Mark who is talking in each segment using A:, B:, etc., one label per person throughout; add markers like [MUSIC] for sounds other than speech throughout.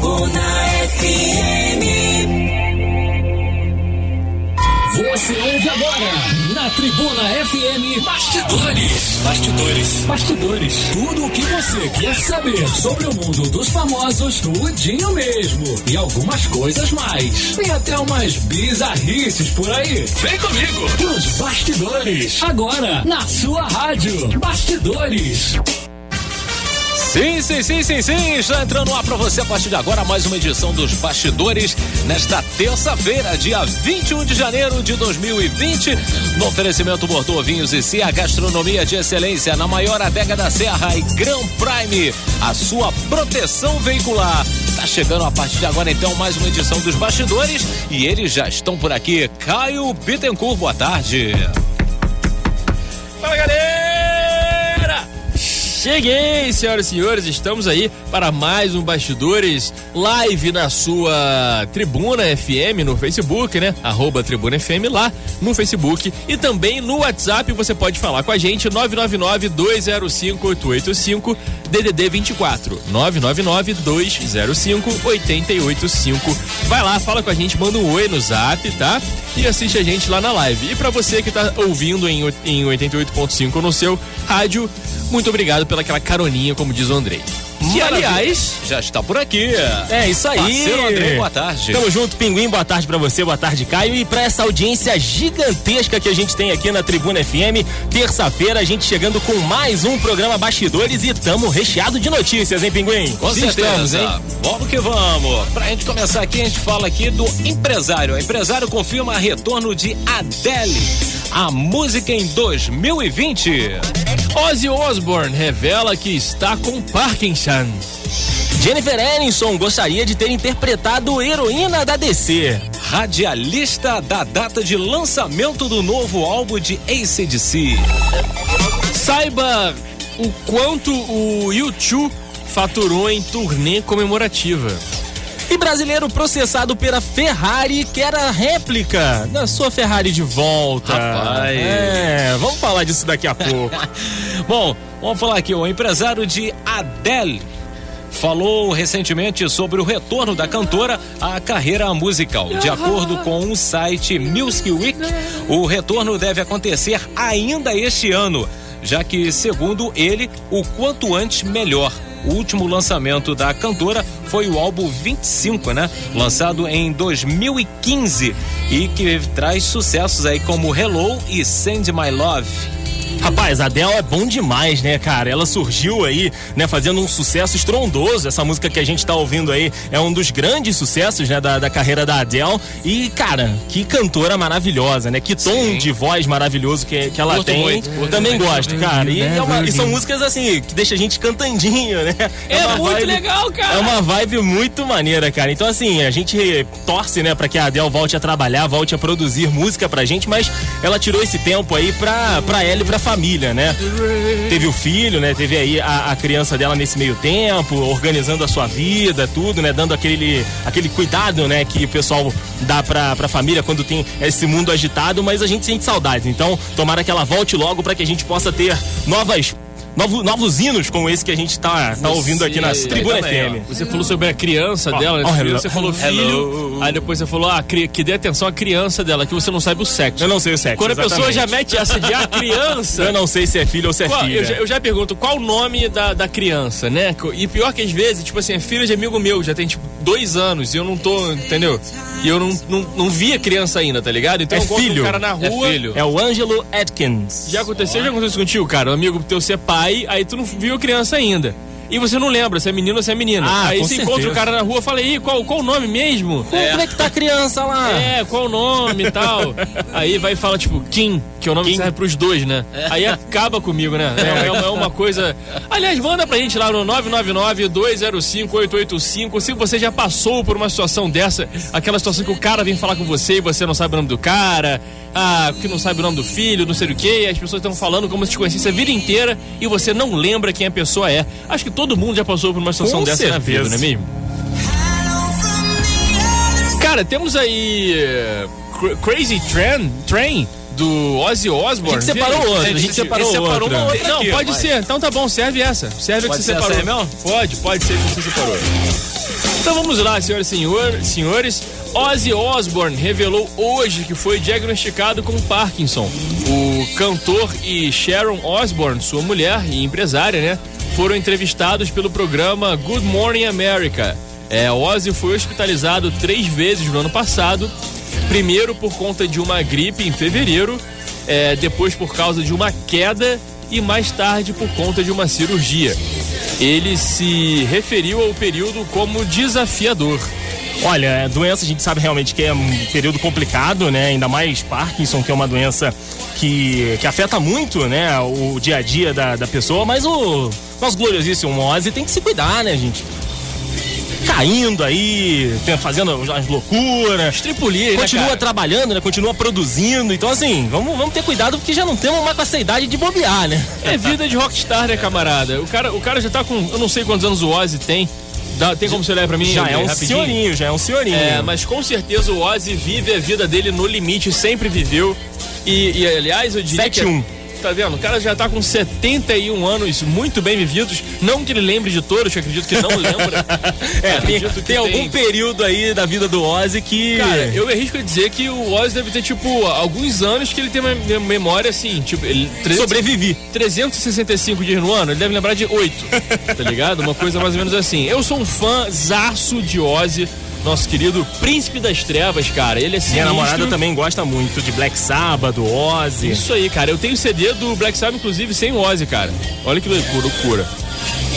A: Tribuna FM.
B: Você ouve agora na Tribuna FM Bastidores. Bastidores. Bastidores. Tudo o que você quer saber sobre o mundo dos famosos, tudinho mesmo. E algumas coisas mais. Tem até umas bizarrices por aí. Vem comigo. Nos Bastidores. Agora, na sua rádio. Bastidores.
C: Sim, sim, sim, sim, sim. Está entrando lá para você a partir de agora mais uma edição dos Bastidores nesta terça-feira, dia 21 de janeiro de 2020. No oferecimento Bordeaux Vinhos e Cia, gastronomia de excelência na maior adega da Serra e Gran Prime, a sua proteção veicular. Tá chegando a partir de agora então mais uma edição dos Bastidores e eles já estão por aqui. Caio Bittencourt, boa tarde.
D: Cheguei, senhoras e senhores, estamos aí para mais um Bastidores live na sua Tribuna FM no Facebook, né? Arroba Tribuna FM lá no Facebook e também no WhatsApp você pode falar com a gente 999-205-885 DDD 24 999-205-885 Vai lá, fala com a gente, manda um oi no zap, tá? E assiste a gente lá na live. E para você que tá ouvindo em, em 88.5 no seu rádio, muito obrigado pela aquela caroninha, como diz o Andrei. Que, aliás,
C: Já está por aqui.
E: É isso aí.
C: Parceiro André, boa tarde.
E: Tamo junto, Pinguim. Boa tarde pra você, boa tarde, Caio. E pra essa audiência gigantesca que a gente tem aqui na Tribuna FM, terça-feira, a gente chegando com mais um programa Bastidores e tamo recheado de notícias, hein, Pinguim?
C: Com
E: Sim,
C: certeza.
E: estamos, hein?
C: Vamos que vamos. Pra gente começar aqui, a gente fala aqui do empresário. O empresário confirma retorno de Adele. A música em 2020.
D: Ozzy Osbourne revela que está com Parkinson.
E: Jennifer Aniston gostaria de ter interpretado heroína da DC.
C: Radialista da data de lançamento do novo álbum de ACDC.
D: Saiba o quanto o YouTube faturou em turnê comemorativa.
E: E brasileiro processado pela Ferrari quer a réplica da sua Ferrari de volta.
C: Rapaz.
E: É, vamos falar disso daqui a pouco. [LAUGHS]
C: Bom, vamos falar aqui. O empresário de Adele falou recentemente sobre o retorno da cantora à carreira musical. De acordo com o site Music Week, o retorno deve acontecer ainda este ano, já que, segundo ele, o quanto antes melhor. O último lançamento da cantora foi o álbum 25, né? Lançado em 2015 e que traz sucessos aí como Hello e Send My Love.
E: Rapaz, a Adele é bom demais, né, cara? Ela surgiu aí, né, fazendo um sucesso estrondoso. Essa música que a gente tá ouvindo aí é um dos grandes sucessos, né, da, da carreira da Adele. E, cara, que cantora maravilhosa, né? Que tom
C: Sim.
E: de voz maravilhoso que, que ela
C: Curto
E: tem.
C: muito, curto
E: Também
C: muito.
E: gosto, cara. E, é uma- e são músicas, assim, que deixa a gente cantandinho, né?
D: É
E: uma
D: muito
E: vibe-
D: legal, cara.
E: É uma vibe muito maneira, cara. Então, assim, a gente torce, né, pra que a Adele volte a trabalhar, volte a produzir música pra gente, mas ela tirou esse tempo aí pra, pra ela e pra família, né? Teve o filho, né? Teve aí a, a criança dela nesse meio tempo, organizando a sua vida, tudo, né? Dando aquele, aquele cuidado, né? Que o pessoal dá pra, pra família quando tem esse mundo agitado, mas a gente sente saudades. Então, tomara que ela volte logo pra que a gente possa ter novas. Novos, novos hinos como esse que a gente tá, tá ouvindo aqui na
D: Você-
E: Tribuna FM.
D: Você falou sobre a criança dela, né?
E: oh, hello.
D: você falou filho,
C: Hello.
D: aí depois você falou ah, que dê atenção à criança dela, que você não sabe o sexo.
E: Eu não sei o sexo.
D: Quando a pessoa já
E: exatamente.
D: mete essa de a criança. [LAUGHS]
E: Eu não sei se é filho ou se é
D: Qual-
E: filha.
D: eu, já, eu já pergunto qual o nome da, da criança, né? E pior que às vezes, tipo assim, é filho de amigo meu, já tem tipo dois anos e eu não tô, entendeu? E eu não, não, não vi a criança ainda, tá ligado? Então
E: É
D: eu
E: filho.
D: um cara na
C: É
D: rua.
C: filho.
E: É o Ângelo Atkins.
D: Já aconteceu, já aconteceu isso contigo, cara. Um amigo teu ser pai, aí tu não viu a criança ainda. E você não lembra se é menino ou se é menina.
E: Ah,
D: aí você
E: certeza.
D: encontra o cara na rua fala, aí, qual, qual o nome mesmo?
E: Como é que tá a criança lá?
D: É, qual o nome e tal. Aí vai e fala, tipo, Kim, que é o nome que serve pros dois, né? Aí acaba comigo, né? É, é uma, é uma coisa. Aliás, manda pra gente lá no 999-205-885 se você já passou por uma situação dessa, aquela situação que o cara vem falar com você e você não sabe o nome do cara, ah, que não sabe o nome do filho, não sei o que, as pessoas estão falando como se te conhecesse a vida inteira e você não lembra quem a pessoa é. Acho que todo mundo já passou por uma situação
E: Com
D: dessa na vida,
E: certeza.
D: não é mesmo? Cara, temos aí eh, Cra- Crazy Train, Train do Ozzy Osbourne.
E: A gente separou outra, a gente separou
C: separou
E: outra.
C: uma outra.
D: Não,
C: aqui,
D: pode
C: mas-
D: ser. Então tá bom, serve essa. Serve a
C: Pode
D: que
C: ser
D: você separou.
C: mesmo?
D: Pode, pode ser que você separou. Então vamos lá, senhoras e senhor- senhores. Ozzy Osbourne revelou hoje que foi diagnosticado com Parkinson. O cantor e Sharon Osbourne, sua mulher e empresária, né, foram entrevistados pelo programa Good Morning America. É, Ozzy foi hospitalizado três vezes no ano passado. Primeiro por conta de uma gripe em fevereiro, é, depois por causa de uma queda e mais tarde por conta de uma cirurgia. Ele se referiu ao período como desafiador.
E: Olha, a doença a gente sabe realmente que é um período complicado, né? Ainda mais Parkinson, que é uma doença que, que afeta muito, né? O dia a dia da, da pessoa, mas o nosso gloriosíssimo Ozzy tem que se cuidar, né, gente? Caindo aí, fazendo as loucuras.
D: Estripulia, né,
E: Continua
D: cara?
E: trabalhando, né? Continua produzindo. Então, assim, vamos, vamos ter cuidado porque já não temos mais com essa idade de bobear, né?
D: É vida de rockstar, né, camarada? O cara, o cara já tá com. Eu não sei quantos anos o Ozzy tem. Dá- tem como você olhar pra mim?
E: Já é um
D: rapidinho?
E: senhorinho, já é um senhorinho.
D: É, mas com certeza o Ozzy vive a vida dele no limite, sempre viveu. E, e, aliás, eu diria que.
E: 7-1.
D: Tá vendo? O cara já tá com 71 anos muito bem vividos. Não que ele lembre de todos, que eu acredito que não lembra. [LAUGHS]
E: É, tem, tem algum período aí da vida do Ozzy que.
D: Cara, eu me arrisco a dizer que o Ozzy deve ter, tipo, alguns anos que ele tem uma me- memória assim, tipo, ele. 300
E: sobrevivi.
D: 365 dias no ano, ele deve lembrar de 8, [LAUGHS] tá ligado? Uma coisa mais ou menos assim. Eu sou um fãzaço de Ozzy, nosso querido Príncipe das Trevas, cara. Ele é
E: Minha
D: sinistro.
E: namorada também gosta muito de Black Sabbath, do Ozzy.
D: Isso aí, cara. Eu tenho CD do Black Sabbath, inclusive, sem Ozzy, cara. Olha que loucura.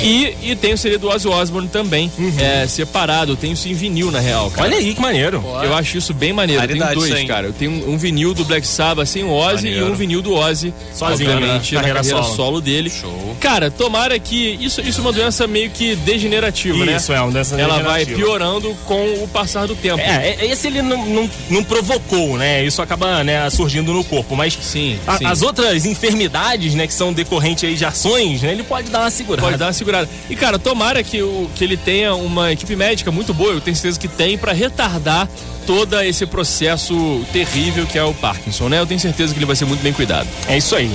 D: E, e tem o CD do Ozzy Osbourne também, é, separado. Eu tenho isso em vinil, na real, cara.
E: Olha aí que maneiro.
D: Eu acho isso bem maneiro. Eu tenho
C: isso
D: dois, cara. Eu tenho um, um vinil do Black Sabbath sem o Ozzy
C: Maneiro.
D: e um vinil do Ozzy,
E: Sozinho,
D: obviamente,
E: né?
D: na
E: Carreira
D: carreira
E: solo.
D: solo, dele.
C: Show.
D: Cara, tomara que. Isso, isso é uma doença meio que degenerativa, né?
E: Isso, é uma doença
D: Ela vai piorando com o passar do tempo.
E: É, é- esse ele não, não, não provocou, né? Isso acaba né, surgindo no corpo. Mas
D: Sim,
E: a-
D: sim.
E: as outras enfermidades, né, que são decorrentes aí de ações, né? Ele pode dar uma segurada.
D: Pode dar uma segurada. E, cara, tomara que, o, que ele tenha uma equipe médica muito boa, eu tenho certeza que tem, pra retardar todo esse processo terrível que é o Parkinson, né? Eu tenho certeza que ele vai ser muito bem cuidado.
E: É isso aí.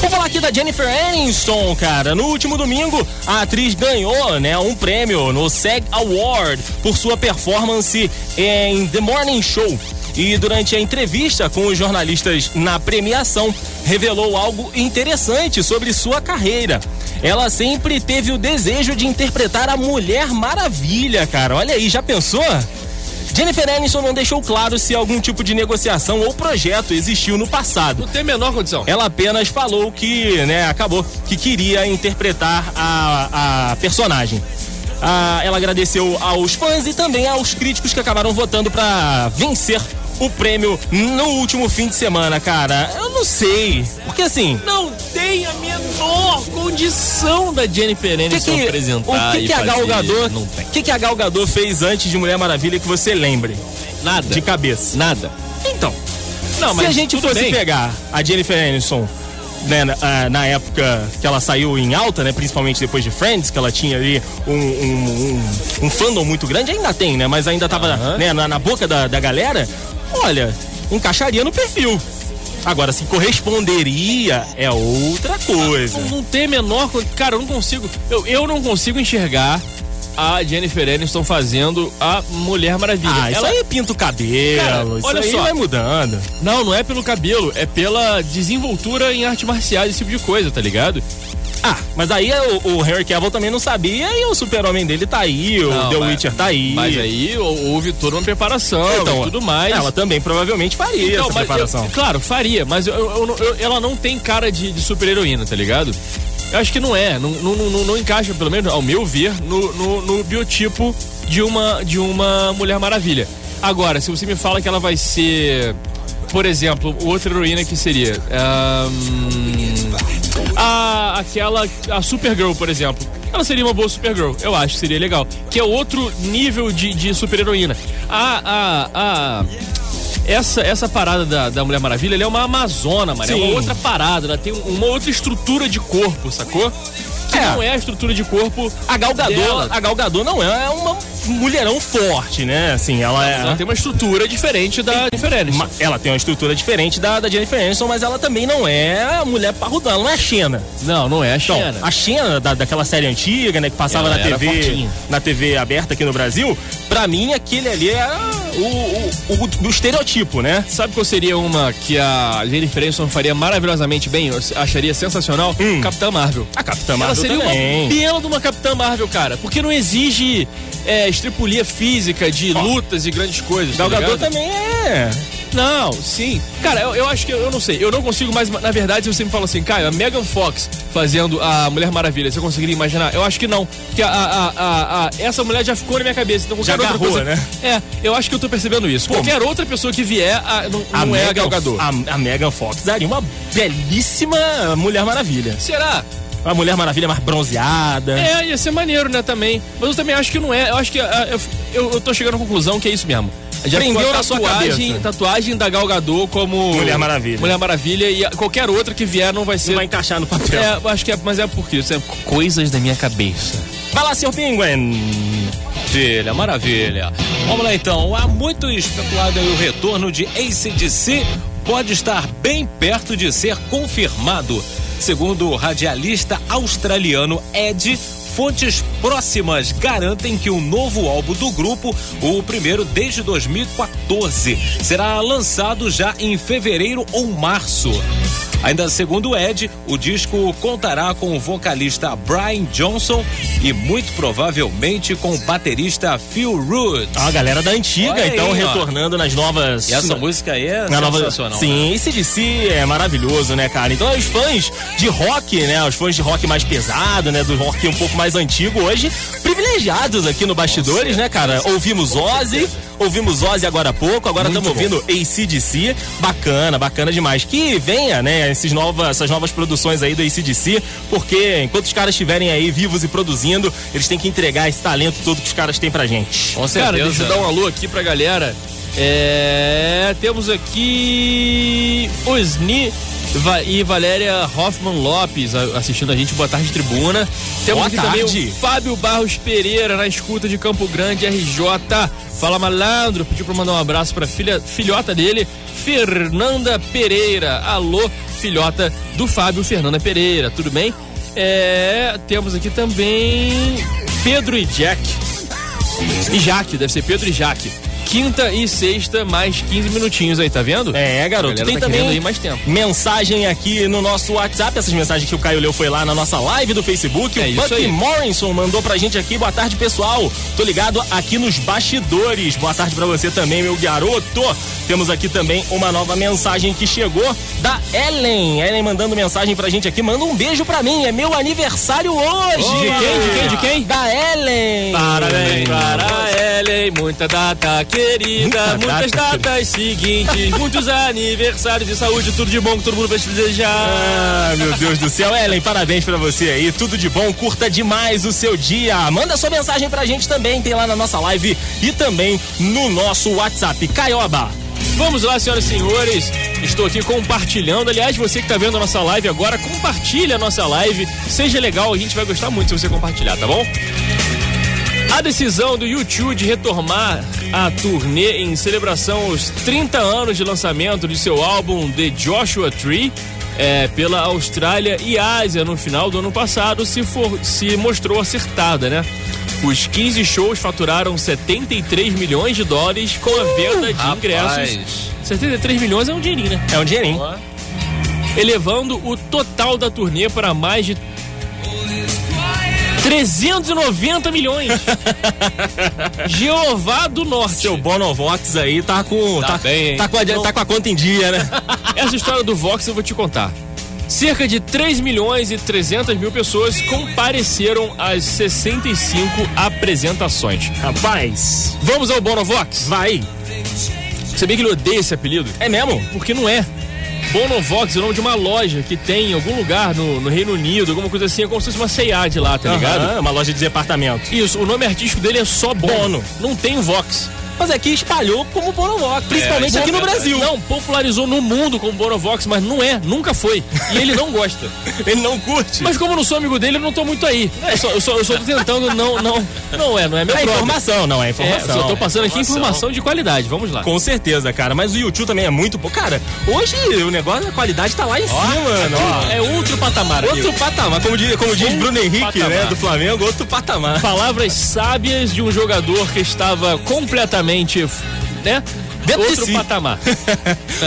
E: Vamos falar aqui da Jennifer Aniston, cara. No último domingo, a atriz ganhou, né, um prêmio no SAG Award por sua performance em The Morning Show. E durante a entrevista com os jornalistas na premiação, revelou algo interessante sobre sua carreira. Ela sempre teve o desejo de interpretar a Mulher Maravilha, cara. Olha aí, já pensou? Jennifer Aniston não deixou claro se algum tipo de negociação ou projeto existiu no passado.
D: Não tem a menor condição.
E: Ela apenas falou que, né, acabou que queria interpretar a, a personagem. Ah, ela agradeceu aos fãs e também aos críticos que acabaram votando pra vencer o prêmio no último fim de semana, cara. Eu não sei. Porque assim.
D: Não tem a menor condição da Jennifer
E: O que,
D: Aniston
E: que,
D: apresentar
E: o que,
D: e
E: que a Gal
D: fazer.
E: Gadot,
D: Não tem.
E: o que, que a Gal Gadot fez antes de Mulher Maravilha que você lembre
D: Nada.
E: de cabeça?
D: Nada.
E: Então,
D: Não,
E: se a gente fosse
D: bem.
E: pegar a Jennifer Aniston né, na, ah, na época que ela saiu em alta, né, principalmente depois de Friends, que ela tinha ali um, um, um, um fandom muito grande, ainda tem, né, mas ainda tava
D: Aham.
E: né, na, na boca da, da galera, olha, encaixaria no perfil. Agora, se corresponderia é outra coisa.
D: Não, não tem a menor. Cara, eu não consigo. Eu, eu não consigo enxergar a Jennifer Aniston fazendo a Mulher Maravilha.
E: Ah,
D: Ela-
E: aí pinta o cabelo,
D: Cara, olha só.
E: vai mudando.
D: Não, não é pelo cabelo, é pela desenvoltura em arte marcial, esse tipo de coisa, tá ligado?
E: Ah, mas aí o, o Henry Cavill também não sabia e o super-homem dele tá aí, o
D: Não,
E: The
D: mas-
E: Witcher tá aí.
D: Mas aí hou- houve toda uma preparação
E: Então,
D: e tudo mais.
E: Ela também provavelmente faria
D: Então,
E: essa preparação.
D: eu- claro, faria, mas eu- eu- ela não tem cara de, de super-heroína, tá ligado? Eu acho que não é, não, não, não, não encaixa, pelo menos ao meu ver, no, no, no biotipo de uma, de uma Mulher Maravilha. Agora, se você me fala que ela vai ser, por exemplo, outra heroína que seria. ahn, a, aquela. A Supergirl, por exemplo. Ela seria uma boa Supergirl, eu acho seria legal. Que é outro nível de, de super-heroína. A. a, a essa, essa parada da, da Mulher Maravilha, ela é uma amazona, mano. É uma outra parada, ela tem um- uma outra estrutura de corpo, sacou?
E: É.
D: não é a estrutura de corpo
E: A Gal Gadot,
D: dela.
E: a Gal Gadot não é uma mulherão forte, né? Assim, ela é.
D: Ela tem uma estrutura diferente da Jennifer Aniston.
E: Ela tem uma estrutura diferente da, da Jennifer Aniston, mas ela também não é a mulher parrudão, ela não é a Xena.
D: Não, não é a
E: Então,
D: Xena.
E: a Xena da, daquela série antiga, né, que passava
D: Ela
E: na TV,
D: fortinha.
E: na TV aberta aqui no Brasil, pra mim aquele ali era o, o, o- estereotipo, né?
D: Sabe qual seria uma que a Jennifer Aniston faria maravilhosamente bem? Eu acharia sensacional?
E: Hum.
D: Capitã Marvel.
E: A Capitã
D: Ela
E: Marvel
D: seria
E: também.
D: uma bela de uma Capitã Marvel, cara. Porque não exige é, estripulia física de lutas e grandes coisas. tá
E: Gal Gadot
D: ligado?
E: também é.
D: Não, sim. Cara, eu, eu acho que eu não sei. Eu não consigo mais. Na verdade, se você me fala assim, Caio, a Megan Fox fazendo a Mulher Maravilha, você conseguiria imaginar? Eu acho que não. Porque a, a- a- a- essa mulher já ficou na minha cabeça. Então qualquer
E: Já
D: outra
E: agarrou,
D: coisa.
E: né?
D: É, eu acho que eu tô percebendo isso. qualquer outra pessoa que vier, a- não, não é a Gal Gadot.
E: A, a Megan Fox daria uma belíssima Mulher Maravilha.
D: Será?
E: Uma Mulher Maravilha mais bronzeada.
D: É, ia ser maneiro, né, também. Mas eu também acho que não é. Eu acho que. ah, eu, eu, eu tô chegando à conclusão que é isso mesmo. Já
E: Prendeu na sua
D: tatuagem, tatuagem da Gal Gadot como
E: Mulher Maravilha.
D: Mulher Maravilha e qualquer outra que vier não vai ser
E: Não vai encaixar no papel.
D: É, acho que é, mas é porque isso é coisas da minha cabeça.
E: Vai lá, senhor Penguin.
C: Maravilha, maravilha. Vamos lá então. Há muito especulado aí o retorno de ACDC pode estar bem perto de ser confirmado. Segundo o radialista australiano Ed, fontes próximas garantem que o novo álbum do grupo, o primeiro desde 2014, será lançado já em fevereiro ou março. Ainda segundo o Ed, o disco contará com o vocalista Brian Johnson e muito provavelmente com o baterista Phil Root.
E: Ah, a galera da antiga,
C: Olha aí,
E: então,
C: ó.
E: retornando nas novas.
C: E essa música aí é
E: na nova...
C: sensacional. né?
E: Sim, esse DC é maravilhoso, né, cara? Então, os fãs de rock, né? Os fãs de rock mais pesado, né? Do rock um pouco mais antigo hoje, privilegiados aqui no Bastidores, né, cara? Ouvimos Ozzy, ouvimos Ozzy agora há pouco, agora estamos ouvindo ACDC. Bacana, bacana demais. Que venha, né, esses novas, essas novas produções aí do ACDC, porque enquanto os caras estiverem aí vivos e produzindo, eles têm que entregar esse talento todo que os caras têm pra gente.
C: Com
D: Cara,
C: certeza.
D: deixa eu dar um alô aqui pra galera. É, temos aqui Osni Va- e Valéria Hoffman Lopes assistindo a gente. Boa tarde, tribuna. Temos
E: Boa
D: aqui também
E: tarde.
D: o Fábio Barros Pereira na escuta de Campo Grande, RJ. Fala malandro, pediu pra mandar um abraço pra filha, filhota dele, Fernanda Pereira. Alô, filhota do Fábio Fernanda Pereira, tudo bem? É, temos aqui também Pedro e Jack. E Jaque, deve ser Pedro e Jaque. Quinta e sexta, mais 15 minutinhos aí, tá vendo?
E: É, garoto. Tem
D: tá
E: também
D: aí mais tempo.
E: mensagem aqui no nosso WhatsApp. Essas mensagens que o Caio leu foi lá na nossa live do Facebook.
D: É
E: o Bucky. Morrison mandou pra gente aqui. Boa tarde, pessoal. Tô ligado aqui nos bastidores. Boa tarde pra você também, meu garoto. Temos aqui também uma nova mensagem que chegou da Ellen. Ellen mandando mensagem pra gente aqui. Manda um beijo pra mim. É meu aniversário hoje.
D: De quem? De quem? De quem?
E: Da Ellen.
D: Parabéns para Ellen, muita data querida,
E: Muita
D: muitas
E: data
D: datas seguintes, muitos [LAUGHS] aniversários de saúde, tudo de bom que todo mundo vai te desejar.
E: Ah, meu Deus do céu. Ellen, parabéns pra você aí. Tudo de bom, curta demais o seu dia. Manda sua mensagem pra gente também, tem lá na nossa live e também no nosso WhatsApp. Caioba.
D: Vamos lá, senhoras e senhores. Estou aqui compartilhando. Aliás, você que está vendo a nossa live agora, compartilhe a nossa live. Seja legal, a gente vai gostar muito se você compartilhar, tá bom? A decisão do YouTube de retomar a turnê em celebração aos 30 anos de lançamento de seu álbum The Joshua Tree é, pela Austrália e Ásia no final do ano passado se, for- se mostrou acertada, né? Os 15 shows faturaram 73 milhões de dólares com a venda de ingressos.
C: Rapaz.
D: 73 milhões é um dinheirinho, né?
E: É um dinheirinho.
D: Elevando o total da turnê para mais de 390 milhões. [LAUGHS] Jeová do Norte.
E: Seu Bonovox aí tá com.
C: Tá
E: Tá,
C: bem,
E: tá, com a, tá com a conta em dia, né? [LAUGHS]
D: Essa história do Vox eu vou te contar. Cerca de 3 milhões e 300 mil pessoas compareceram às 65 apresentações.
E: Rapaz.
D: Vamos ao Bonovox?
E: Vai.
D: Sabia que ele odeia esse apelido?
E: É mesmo?
D: Porque não é. Bonovox é o nome de uma loja que tem em algum lugar no, no Reino Unido, alguma coisa assim, é como se fosse uma C&A de lá, tá ligado?
E: Aham, uma loja de departamento.
D: Isso, o nome artístico dele é só Bono.
E: Bono.
D: Não tem o Vox.
E: Mas aqui espalhou como Bonovox, principalmente
D: É,
E: aqui no Brasil.
D: Não, popularizou no mundo como Bonovox, mas não é, nunca foi. E ele não gosta. [LAUGHS]
E: Ele não curte.
D: Mas como eu não sou amigo dele, eu não tô muito aí. Eu só, eu só, eu só tô tentando não, não, não é, não é meu
E: é
D: brother.
E: informação, não é
D: É,
E: informação.
D: só tô passando aqui
C: Informação.
D: informação de qualidade. Vamos lá.
E: Com certeza, cara. Mas o YouTube também é muito bom. Cara, hoje o negócio, a qualidade tá lá em cima, mano. Ó,
D: É outro patamar.
E: Outro
D: amigo.
E: patamar, como diz, como diz Bruno Henrique,
D: patamar.
E: né, do Flamengo, outro patamar.
D: Palavras sábias de um jogador que estava completamente, né?
E: Dentro de
D: outro
E: si. [LAUGHS]
D: patamar.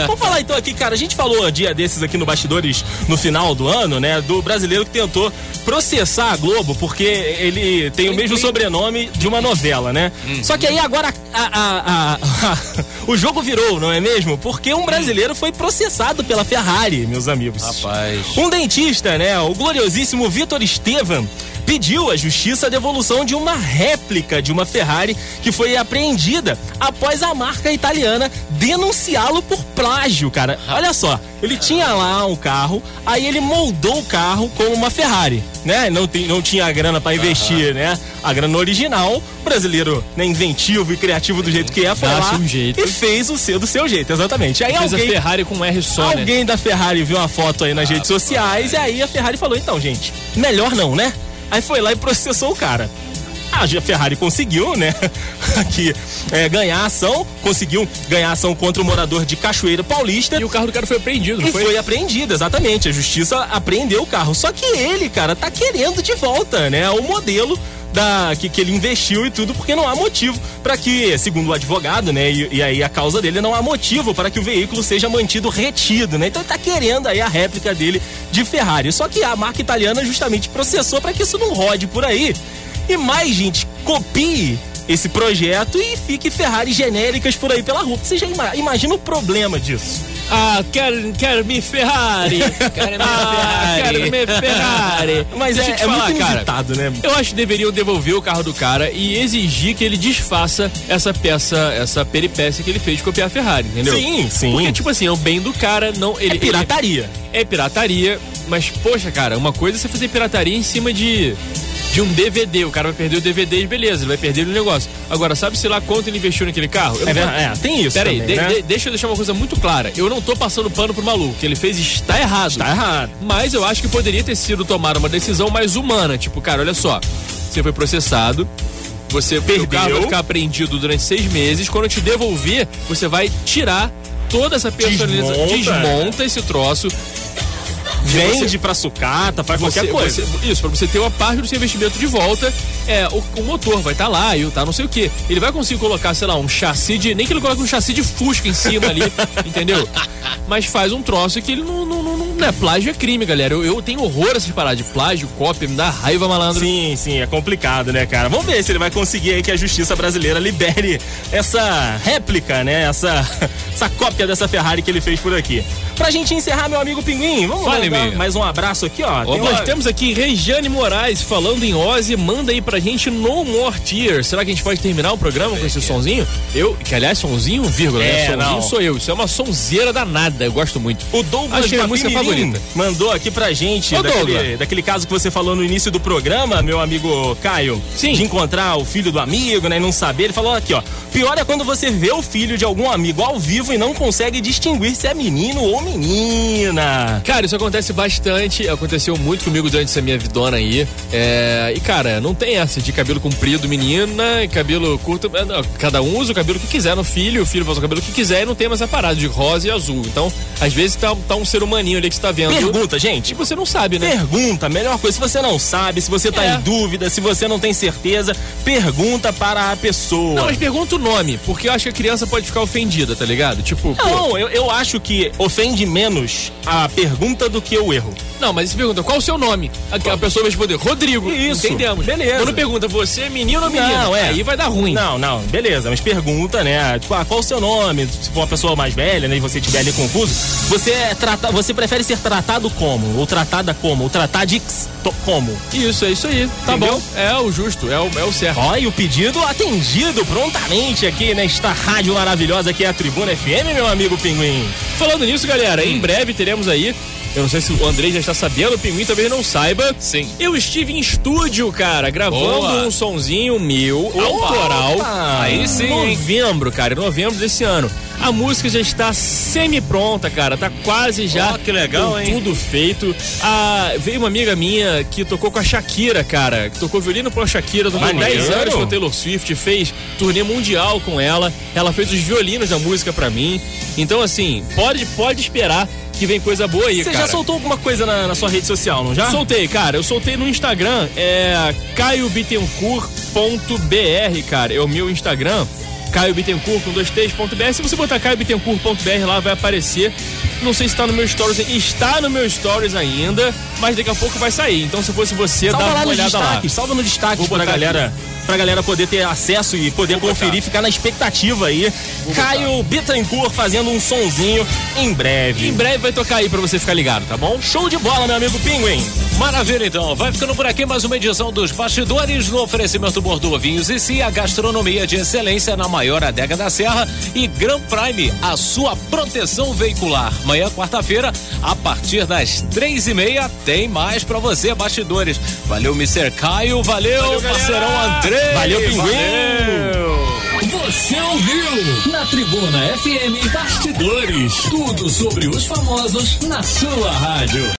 E: Vamos falar então aqui, cara. A gente falou dia desses aqui no Bastidores no final do ano, né? Do brasileiro que tentou processar a Globo porque ele tem o mesmo sobrenome de uma novela, né? Só que aí agora a- a- a- a- [LAUGHS] o jogo virou, não é mesmo? Porque um brasileiro foi processado pela Ferrari, meus amigos.
C: Rapaz.
E: Um dentista, né? O gloriosíssimo Vitor Estevam pediu à justiça a devolução de uma réplica de uma Ferrari que foi apreendida após a marca italiana denunciá-lo por plágio, cara. Olha só, ele tinha lá um carro, aí ele moldou o carro como uma Ferrari, né? Não, tem, não tinha a grana pra investir, né? A grana original, o brasileiro, né, inventivo e criativo do jeito que é, foi lá
D: um jeito.
E: e fez o seu do seu jeito, exatamente. Aí
D: Fez a
E: alguém
D: Ferrari com um R só, né?
E: Alguém da Ferrari viu uma foto aí nas redes sociais e aí a Ferrari falou: então, gente, melhor não, né? Aí foi lá e processou o cara. A Ferrari conseguiu, né? [LAUGHS] Aqui, é, ganhar a ação, conseguiu ganhar a ação contra o morador de Cachoeira Paulista.
D: E o carro do cara foi apreendido,
E: E
D: foi?
E: foi apreendido, exatamente. A justiça apreendeu o carro. Só que ele, cara, tá querendo de volta, né? O modelo da, que, que ele investiu e tudo, porque não há motivo para que, segundo o advogado, né? E, e aí a causa dele não há motivo para que o veículo seja mantido retido, né? Então ele tá querendo aí a réplica dele de Ferrari. Só que a marca italiana justamente processou para que isso não rode por aí. E mais gente copie esse projeto e fique Ferrari genéricas por aí pela rua. Você já ima- imagina o problema disso?
D: Ah, quero, quero me Ferrari. [LAUGHS]
C: Quero me
D: ah,
C: Ferrari.
D: quero me Ferrari. [LAUGHS]
E: Mas
D: Deixa
E: é,
D: eu te
E: é
D: falar,
E: muito
D: cara.
E: inusitado, né?
D: Eu acho que deveriam devolver o carro do cara e exigir que ele desfaça essa peça, essa peripécia que ele fez de copiar a Ferrari, entendeu?
E: Sim, sim.
D: Porque, tipo assim, é o bem do cara, não. Ele,
E: É pirataria.
D: ele- é pirataria, mas, poxa, cara, uma coisa é você fazer pirataria em cima de. De um DVD, o cara vai perder o DVD e beleza, ele vai perder o negócio. Agora, sabe-se lá quanto ele investiu naquele carro? Eu
E: É é, tem isso
D: Pera aí,
E: também,
D: de-
E: né?
D: de- deixa eu deixar uma coisa muito clara. Eu não tô passando pano pro maluco. O que ele fez está errado.
E: Tá errado.
D: Mas eu acho que poderia ter sido tomar uma decisão mais humana. Tipo, cara, olha só. Você foi processado. Você perdeu. O carro vai ficar apreendido durante seis meses. Quando eu te devolver, você vai tirar toda essa personalização.
E: Desmonta.
D: Desmonta esse troço.
E: Vende
D: Você-
E: pra sucata, faz
D: Você-
E: qualquer coisa.
D: você- isso, pra você ter uma parte do seu investimento de volta, é, o, o motor vai estar lá e o tá não sei o que. Ele vai conseguir colocar, sei lá, um chassi de. Nem que ele coloque um chassi de Fusca em cima ali, [LAUGHS] entendeu? Mas faz um troço que ele não. não, não, não né? Plágio é crime, galera. Eu, eu tenho horror a essas paradas de plágio, cópia, me dá raiva, malandro.
E: Sim, sim, é complicado, né, cara? Vamos ver se ele vai conseguir aí que a justiça brasileira libere essa réplica, né? Essa, [LAUGHS] essa cópia dessa Ferrari que ele fez por aqui. Pra gente encerrar, meu amigo Pinguim, vamos
D: Fale,
E: mais um abraço aqui, ó. Tem
D: Nós temos aqui Regiane Moraes falando em Ozzy, manda aí pra gente No More Tears. Será que a gente pode terminar o programa com esse sonzinho? Eu, que aliás, sonzinho, vírgula,
E: É,
D: né? Sonzinho
E: não.
D: sou eu. Isso é uma sonzeira danada, eu gosto muito.
E: O Douglas
D: é a música favorita.
E: mandou aqui pra gente
D: Ô,
E: daquele, daquele caso que você falou no início do programa, meu amigo Caio.
D: Sim.
E: De encontrar o filho do amigo, né? E não saber. Ele falou aqui, ó. Pior é quando você vê o filho de algum amigo ao vivo e não consegue distinguir se é menino ou menina.
D: Cara, isso acontece bastante, aconteceu muito comigo durante essa minha vidona aí. É, e cara, não tem essa de cabelo comprido, menina, e cabelo curto. é, não, Cada um usa o cabelo que quiser no filho, o filho faz o cabelo que quiser e não tem mais a parada de rosa e azul. Então, às vezes tá, tá um ser humaninho ali que você tá vendo.
E: Pergunta, gente.
D: E você não sabe, né?
E: Pergunta, melhor coisa. Se você não sabe, se você tá
D: É.
E: em dúvida, se você não tem certeza, pergunta para a pessoa.
D: Não, mas pergunta o nome, porque eu acho que a criança pode ficar ofendida, tá ligado? Tipo, pô,
E: Não, eu, eu acho que ofende menos a pergunta do que o erro.
D: Não, mas se pergunta qual o seu nome, a, a pessoa vai responder Rodrigo.
E: Isso,
D: Entendemos.
E: beleza.
D: Quando pergunta você é menino ou menina,
E: Não, é.
D: aí vai dar ruim.
E: Não, não, beleza, mas pergunta, né? Tipo, ah, qual o seu nome? Se for uma pessoa mais velha, né, e você estiver ali confuso, você é trata, você prefere ser tratado como? Ou tratada como? Ou tratadix to- como?
D: Isso, é isso aí. Tá
E: Entendeu?
D: bom. É o justo, é o, é o certo.
E: Ó, e o pedido atendido prontamente aqui nesta rádio maravilhosa que é a Tribuna FM, meu amigo Pinguim.
D: Falando nisso, galera, em breve teremos aí Eu não sei se o André já está sabendo, o Pinguim talvez não saiba.
C: Sim.
D: Eu estive em estúdio, cara, gravando
C: Boa.
D: um sonzinho meu, autoral.
C: Aí sim, hein?
D: Novembro, cara, em novembro desse ano. A música já está semi-pronta, cara. Tá quase já.
C: Ó, que legal, hein?
D: Tudo feito. Ah, veio uma amiga minha que tocou com a Shakira, cara. Que tocou violino com a Shakira. Tocou
C: Maneiro.
D: 10 anos com a Taylor Swift. Fez turnê mundial com ela. Ela fez os violinos da música pra mim. Então, assim, pode, pode esperar que vem coisa boa aí,
E: Você
D: cara.
E: já soltou alguma coisa na, na sua rede social, não já?
D: Soltei, cara. Eu soltei no Instagram, é caiobittencourt.br, cara. É o meu Instagram. Caio Bittencourt com dois T's.br. Se você botar Caio Bittencourt.br lá, vai aparecer. Não sei se está no meu stories. Está no meu stories ainda, mas daqui a pouco vai sair. Então, se fosse você,
E: Salva
D: dá uma olhada lá.
E: salva no destaque
D: Vou
E: pra
D: botar
E: galera, pra galera poder ter acesso e poder
D: Vou
E: conferir,
D: botar.
E: ficar na expectativa aí. Caio Bittencourt fazendo um sonzinho em breve.
D: Em breve vai tocar aí pra você ficar ligado, tá bom?
E: Show de bola, meu amigo Pinguim.
C: Maravilha, então. Vai ficando por aqui mais uma edição dos Bastidores no oferecimento Bordeaux Vinhos e Si, a gastronomia de excelência na maior adega da Serra e Gran Prime, a sua proteção veicular. Amanhã, quarta-feira, a partir das três e meia, tem mais pra você, Bastidores. Valeu, Mr. Caio. Valeu, parceirão André.
E: Valeu, Pinguim.
C: Valeu.
B: Você ouviu na Tribuna FM Bastidores. Tudo sobre os famosos na sua rádio.